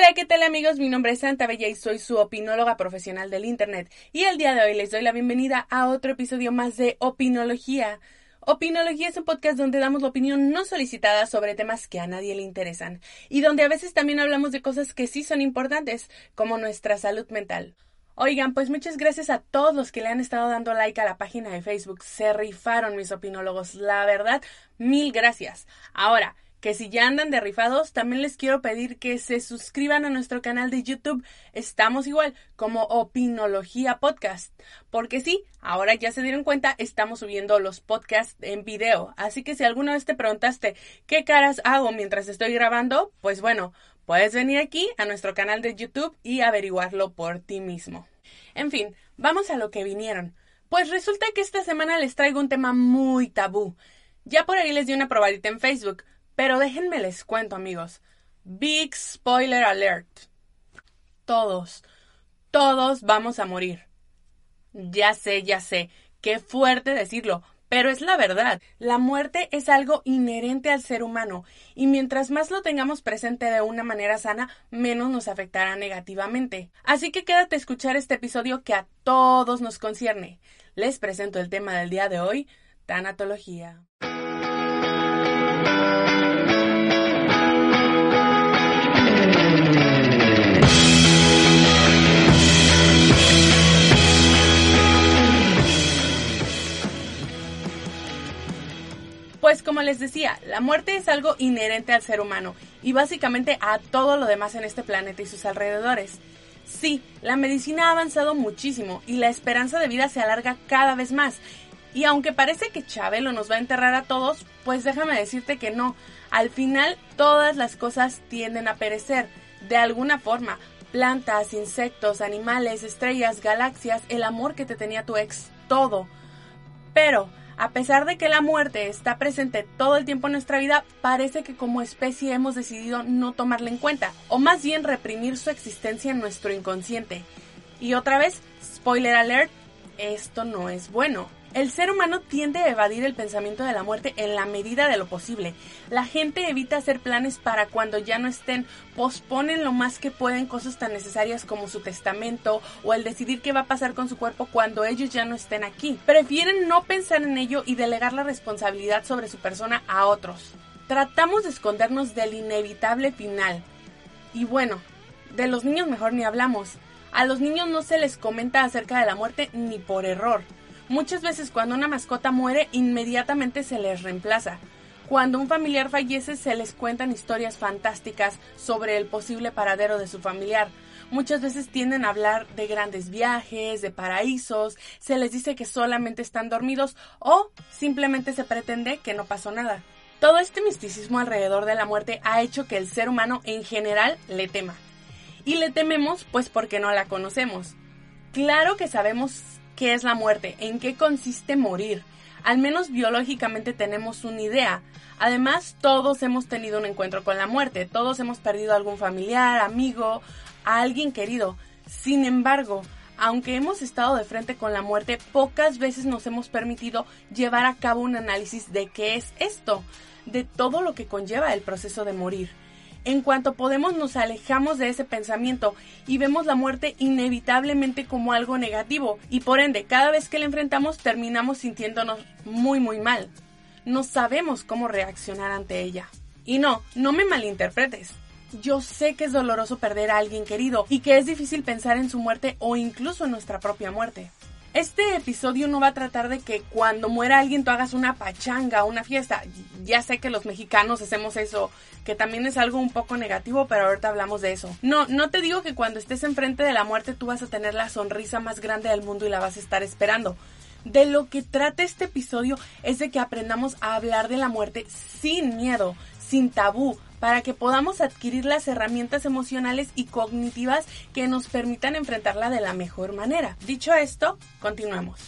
Hola, ¿qué tal amigos? Mi nombre es Santa Bella y soy su opinóloga profesional del Internet. Y el día de hoy les doy la bienvenida a otro episodio más de Opinología. Opinología es un podcast donde damos la opinión no solicitada sobre temas que a nadie le interesan y donde a veces también hablamos de cosas que sí son importantes, como nuestra salud mental. Oigan, pues muchas gracias a todos los que le han estado dando like a la página de Facebook. Se rifaron mis opinólogos. La verdad, mil gracias. Ahora, que si ya andan de rifados, también les quiero pedir que se suscriban a nuestro canal de YouTube. Estamos igual como Opinología Podcast. Porque sí, ahora ya se dieron cuenta, estamos subiendo los podcasts en video. Así que si alguna vez te preguntaste qué caras hago mientras estoy grabando, pues bueno, puedes venir aquí a nuestro canal de YouTube y averiguarlo por ti mismo. En fin, vamos a lo que vinieron. Pues resulta que esta semana les traigo un tema muy tabú. Ya por ahí les di una probadita en Facebook, pero déjenme les cuento, amigos. Big spoiler alert. Todos, todos vamos a morir. Ya sé, ya sé, qué fuerte decirlo, pero es la verdad. La muerte es algo inherente al ser humano, y mientras más lo tengamos presente de una manera sana, menos nos afectará negativamente. Así que quédate a escuchar este episodio que a todos nos concierne. Les presento el tema del día de hoy, tanatología. Pues como les decía, la muerte es algo inherente al ser humano y básicamente a todo lo demás en este planeta y sus alrededores. Sí, la medicina ha avanzado muchísimo y la esperanza de vida se alarga cada vez más. Y aunque parece que Chabelo nos va a enterrar a todos, pues déjame decirte que no. Al final todas las cosas tienden a perecer, de alguna forma. Plantas, insectos, animales, estrellas, galaxias, el amor que te tenía tu ex, todo. Pero a pesar de que la muerte está presente todo el tiempo en nuestra vida, parece que como especie hemos decidido no tomarla en cuenta, o más bien reprimir su existencia en nuestro inconsciente. Y otra vez, spoiler alert, esto no es bueno. El ser humano tiende a evadir el pensamiento de la muerte en la medida de lo posible. La gente evita hacer planes para cuando ya no estén, posponen lo más que pueden cosas tan necesarias como su testamento o el decidir qué va a pasar con su cuerpo cuando ellos ya no estén aquí. Prefieren no pensar en ello y delegar la responsabilidad sobre su persona a otros. Tratamos de escondernos del inevitable final. Y bueno, de los niños mejor ni hablamos. A los niños no se les comenta acerca de la muerte ni por error. Muchas veces cuando una mascota muere, inmediatamente se les reemplaza. Cuando un familiar fallece, se les cuentan historias fantásticas sobre el posible paradero de su familiar. Muchas veces tienden a hablar de grandes viajes, de paraísos, se les dice que solamente están dormidos o simplemente se pretende que no pasó nada. Todo este misticismo alrededor de la muerte ha hecho que el ser humano en general le tema. Y le tememos pues porque no la conocemos. Claro que sabemos qué es la muerte, en qué consiste morir. Al menos biológicamente tenemos una idea. Además, todos hemos tenido un encuentro con la muerte, todos hemos perdido a algún familiar, amigo, a alguien querido. Sin embargo, aunque hemos estado de frente con la muerte, pocas veces nos hemos permitido llevar a cabo un análisis de qué es esto, de todo lo que conlleva el proceso de morir. En cuanto podemos nos alejamos de ese pensamiento y vemos la muerte inevitablemente como algo negativo y por ende cada vez que la enfrentamos terminamos sintiéndonos muy muy mal. No sabemos cómo reaccionar ante ella. Y no, no me malinterpretes. Yo sé que es doloroso perder a alguien querido y que es difícil pensar en su muerte o incluso en nuestra propia muerte. Este episodio no va a tratar de que cuando muera alguien tú hagas una pachanga, una fiesta. Ya sé que los mexicanos hacemos eso, que también es algo un poco negativo, pero ahorita hablamos de eso. No, no te digo que cuando estés enfrente de la muerte tú vas a tener la sonrisa más grande del mundo y la vas a estar esperando. De lo que trata este episodio es de que aprendamos a hablar de la muerte sin miedo, sin tabú, para que podamos adquirir las herramientas emocionales y cognitivas que nos permitan enfrentarla de la mejor manera. Dicho esto, continuamos.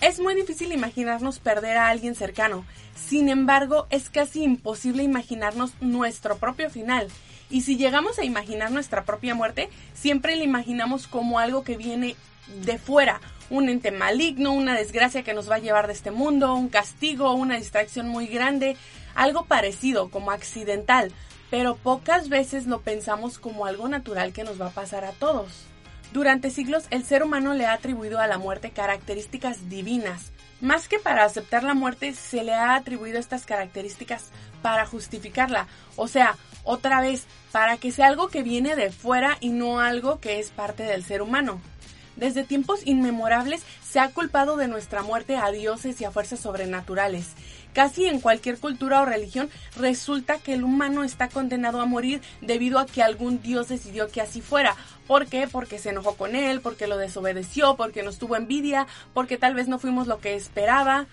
Es muy difícil imaginarnos perder a alguien cercano, sin embargo es casi imposible imaginarnos nuestro propio final. Y si llegamos a imaginar nuestra propia muerte, siempre la imaginamos como algo que viene de fuera, un ente maligno, una desgracia que nos va a llevar de este mundo, un castigo, una distracción muy grande, algo parecido como accidental. pero pocas veces lo pensamos como algo natural que nos va a pasar a todos. Durante siglos el ser humano le ha atribuido a la muerte características divinas. Más que para aceptar la muerte, se le ha atribuido estas características para justificarla. O sea, otra vez, para que sea algo que viene de fuera y no algo que es parte del ser humano. Desde tiempos inmemorables se ha culpado de nuestra muerte a dioses y a fuerzas sobrenaturales. Casi en cualquier cultura o religión resulta que el humano está condenado a morir debido a que algún dios decidió que así fuera. ¿Por qué? Porque se enojó con él, porque lo desobedeció, porque nos tuvo envidia, porque tal vez no fuimos lo que esperaba.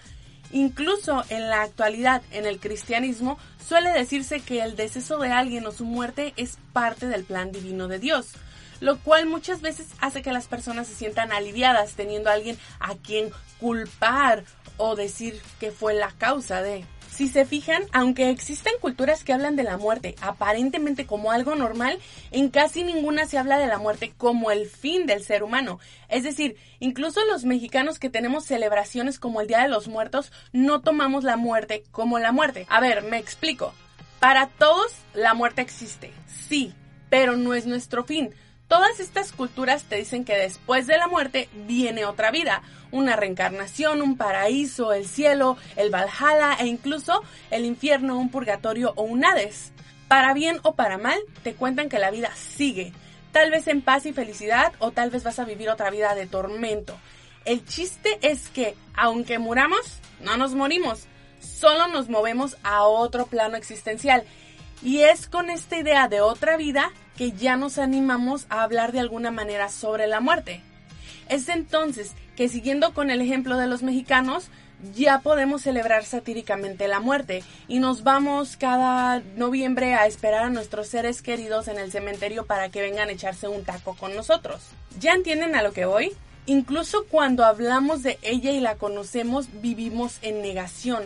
Incluso en la actualidad, en el cristianismo, suele decirse que el deceso de alguien o su muerte es parte del plan divino de Dios lo cual muchas veces hace que las personas se sientan aliviadas teniendo a alguien a quien culpar o decir que fue la causa de. Si se fijan, aunque existen culturas que hablan de la muerte aparentemente como algo normal, en casi ninguna se habla de la muerte como el fin del ser humano. Es decir, incluso los mexicanos que tenemos celebraciones como el Día de los Muertos, no tomamos la muerte como la muerte. A ver, me explico. Para todos, la muerte existe, sí, pero no es nuestro fin. Todas estas culturas te dicen que después de la muerte viene otra vida, una reencarnación, un paraíso, el cielo, el Valhalla e incluso el infierno, un purgatorio o un Hades. Para bien o para mal, te cuentan que la vida sigue, tal vez en paz y felicidad o tal vez vas a vivir otra vida de tormento. El chiste es que, aunque muramos, no nos morimos, solo nos movemos a otro plano existencial. Y es con esta idea de otra vida que ya nos animamos a hablar de alguna manera sobre la muerte. Es entonces que siguiendo con el ejemplo de los mexicanos, ya podemos celebrar satíricamente la muerte y nos vamos cada noviembre a esperar a nuestros seres queridos en el cementerio para que vengan a echarse un taco con nosotros. ¿Ya entienden a lo que voy? Incluso cuando hablamos de ella y la conocemos, vivimos en negación.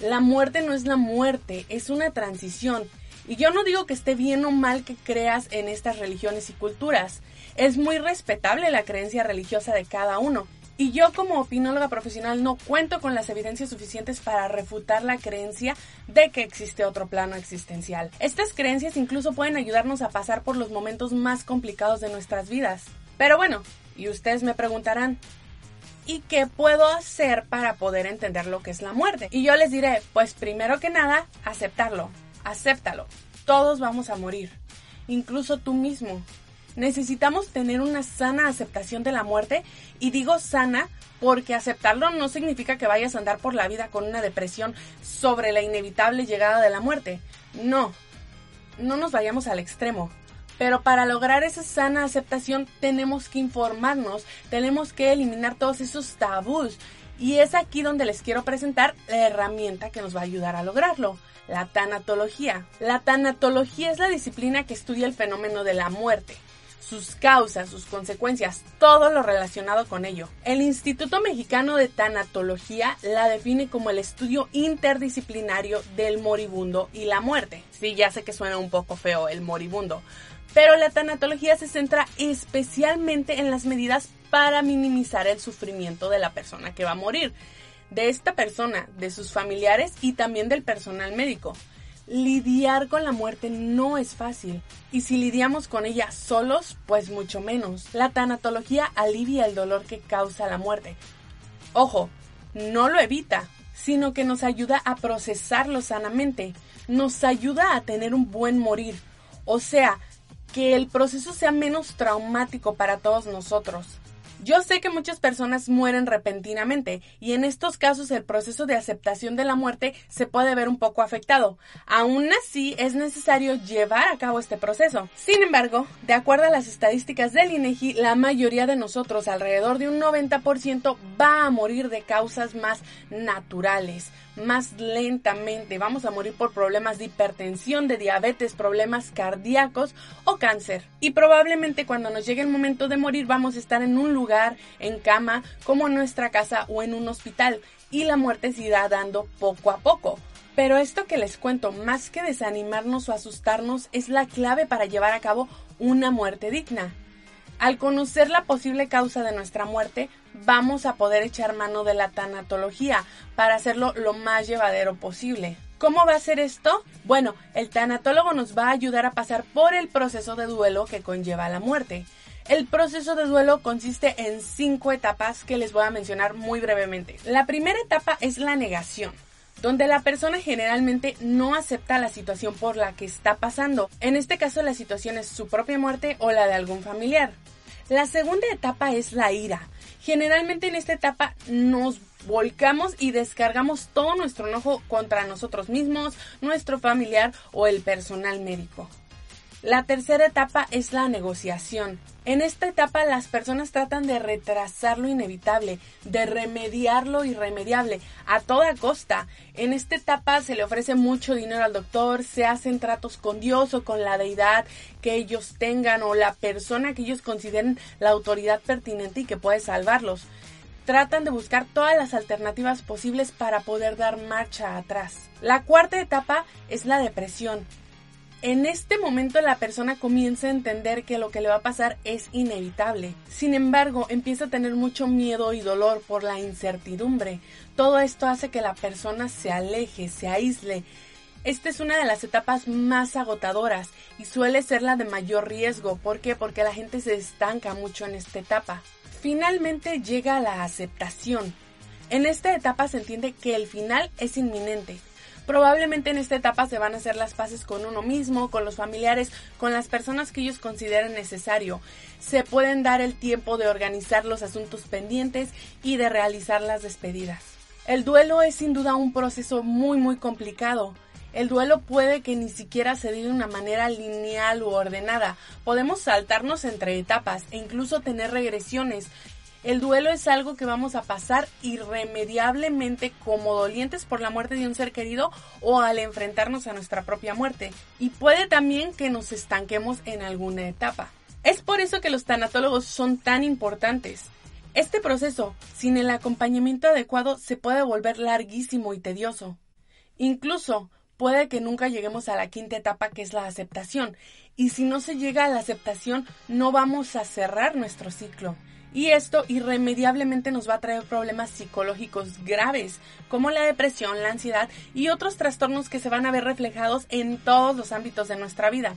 La muerte no es la muerte, es una transición. Y yo no digo que esté bien o mal que creas en estas religiones y culturas. Es muy respetable la creencia religiosa de cada uno. Y yo como opinóloga profesional no cuento con las evidencias suficientes para refutar la creencia de que existe otro plano existencial. Estas creencias incluso pueden ayudarnos a pasar por los momentos más complicados de nuestras vidas. Pero bueno, y ustedes me preguntarán, ¿y qué puedo hacer para poder entender lo que es la muerte? Y yo les diré, pues primero que nada, aceptarlo acéptalo. Todos vamos a morir, incluso tú mismo. Necesitamos tener una sana aceptación de la muerte y digo sana porque aceptarlo no significa que vayas a andar por la vida con una depresión sobre la inevitable llegada de la muerte. No, no nos vayamos al extremo. Pero para lograr esa sana aceptación tenemos que informarnos, tenemos que eliminar todos esos tabús. Y es aquí donde les quiero presentar la herramienta que nos va a ayudar a lograrlo la tanatología. La tanatología es la disciplina que estudia el fenómeno de la muerte, sus causas, sus consecuencias, todo lo relacionado con ello. El Instituto Mexicano de Tanatología la define como el estudio interdisciplinario del moribundo y la muerte. Sí, ya sé que suena un poco feo el moribundo, pero la tanatología se centra especialmente en las medidas para minimizar el sufrimiento de la persona que va a morir de esta persona, de sus familiares y también del personal médico. Lidiar con la muerte no es fácil y si lidiamos con ella solos, pues mucho menos. La tanatología alivia el dolor que causa la muerte. Ojo, no lo evita, sino que nos ayuda a procesarlo sanamente, nos ayuda a tener un buen morir, o sea, que el proceso sea menos traumático para todos nosotros. Yo sé que muchas personas mueren repentinamente y en estos casos el proceso de aceptación de la muerte se puede ver un poco afectado. Aún así es necesario llevar a cabo este proceso. Sin embargo, de acuerdo a las estadísticas del INEGI, la mayoría de nosotros, alrededor de un 90%, va a morir de causas más naturales, más lentamente. Vamos a morir por problemas de hipertensión, de diabetes, problemas cardíacos o cáncer. Y probablemente cuando nos llegue el momento de morir vamos a estar en un lugar, en cama, como en nuestra casa o en un hospital. Y la muerte se irá dando poco a poco. Pero esto que les cuento, más que desanimarnos o asustarnos, es la clave para llevar a cabo una muerte digna. Al conocer la posible causa de nuestra muerte, vamos a poder echar mano de la tanatología para hacerlo lo más llevadero posible. ¿Cómo va a ser esto? Bueno, el tanatólogo nos va a ayudar a pasar por el proceso de duelo que conlleva la muerte. El proceso de duelo consiste en cinco etapas que les voy a mencionar muy brevemente. La primera etapa es la negación donde la persona generalmente no acepta la situación por la que está pasando. En este caso la situación es su propia muerte o la de algún familiar. La segunda etapa es la ira. Generalmente en esta etapa nos volcamos y descargamos todo nuestro enojo contra nosotros mismos, nuestro familiar o el personal médico. La tercera etapa es la negociación. En esta etapa las personas tratan de retrasar lo inevitable, de remediar lo irremediable a toda costa. En esta etapa se le ofrece mucho dinero al doctor, se hacen tratos con Dios o con la deidad que ellos tengan o la persona que ellos consideren la autoridad pertinente y que puede salvarlos. Tratan de buscar todas las alternativas posibles para poder dar marcha atrás. La cuarta etapa es la depresión. En este momento la persona comienza a entender que lo que le va a pasar es inevitable. Sin embargo, empieza a tener mucho miedo y dolor por la incertidumbre. Todo esto hace que la persona se aleje, se aísle. Esta es una de las etapas más agotadoras y suele ser la de mayor riesgo. ¿Por qué? Porque la gente se estanca mucho en esta etapa. Finalmente llega la aceptación. En esta etapa se entiende que el final es inminente. Probablemente en esta etapa se van a hacer las paces con uno mismo, con los familiares, con las personas que ellos consideren necesario. Se pueden dar el tiempo de organizar los asuntos pendientes y de realizar las despedidas. El duelo es sin duda un proceso muy muy complicado. El duelo puede que ni siquiera se dé de una manera lineal u ordenada. Podemos saltarnos entre etapas e incluso tener regresiones el duelo es algo que vamos a pasar irremediablemente como dolientes por la muerte de un ser querido o al enfrentarnos a nuestra propia muerte. Y puede también que nos estanquemos en alguna etapa. Es por eso que los tanatólogos son tan importantes. Este proceso, sin el acompañamiento adecuado, se puede volver larguísimo y tedioso. Incluso puede que nunca lleguemos a la quinta etapa que es la aceptación. Y si no se llega a la aceptación, no vamos a cerrar nuestro ciclo y esto irremediablemente nos va a traer problemas psicológicos graves, como la depresión, la ansiedad y otros trastornos que se van a ver reflejados en todos los ámbitos de nuestra vida.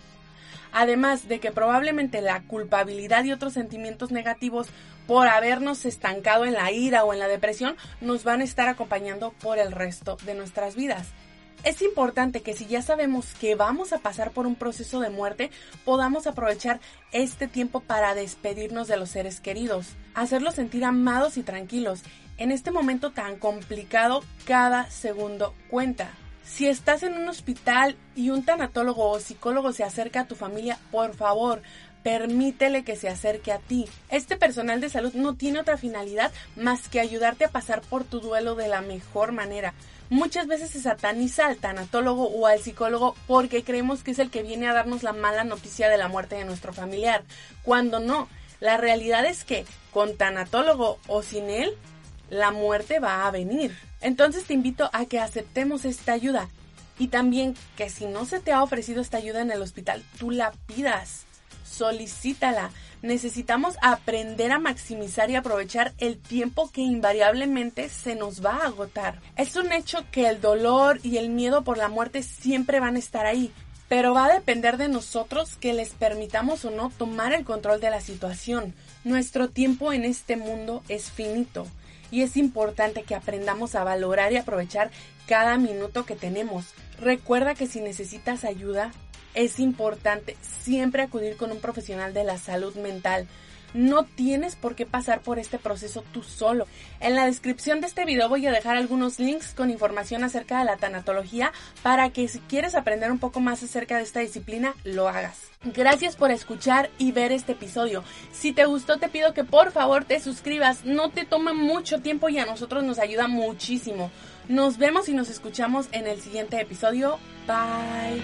Además de que probablemente la culpabilidad y otros sentimientos negativos por habernos estancado en la ira o en la depresión nos van a estar acompañando por el resto de nuestras vidas. Es importante que si ya sabemos que vamos a pasar por un proceso de muerte, podamos aprovechar este tiempo para despedirnos de los seres queridos, hacerlos sentir amados y tranquilos. En este momento tan complicado, cada segundo cuenta. Si estás en un hospital y un tanatólogo o psicólogo se acerca a tu familia, por favor, permítele que se acerque a ti. Este personal de salud no tiene otra finalidad más que ayudarte a pasar por tu duelo de la mejor manera. Muchas veces se sataniza al tanatólogo o al psicólogo porque creemos que es el que viene a darnos la mala noticia de la muerte de nuestro familiar, cuando no. La realidad es que con tanatólogo o sin él, la muerte va a venir. Entonces te invito a que aceptemos esta ayuda y también que si no se te ha ofrecido esta ayuda en el hospital, tú la pidas solicítala. Necesitamos aprender a maximizar y aprovechar el tiempo que invariablemente se nos va a agotar. Es un hecho que el dolor y el miedo por la muerte siempre van a estar ahí, pero va a depender de nosotros que les permitamos o no tomar el control de la situación. Nuestro tiempo en este mundo es finito y es importante que aprendamos a valorar y aprovechar cada minuto que tenemos. Recuerda que si necesitas ayuda, es importante siempre acudir con un profesional de la salud mental. No tienes por qué pasar por este proceso tú solo. En la descripción de este video voy a dejar algunos links con información acerca de la tanatología para que si quieres aprender un poco más acerca de esta disciplina, lo hagas. Gracias por escuchar y ver este episodio. Si te gustó te pido que por favor te suscribas. No te toma mucho tiempo y a nosotros nos ayuda muchísimo. Nos vemos y nos escuchamos en el siguiente episodio. Bye.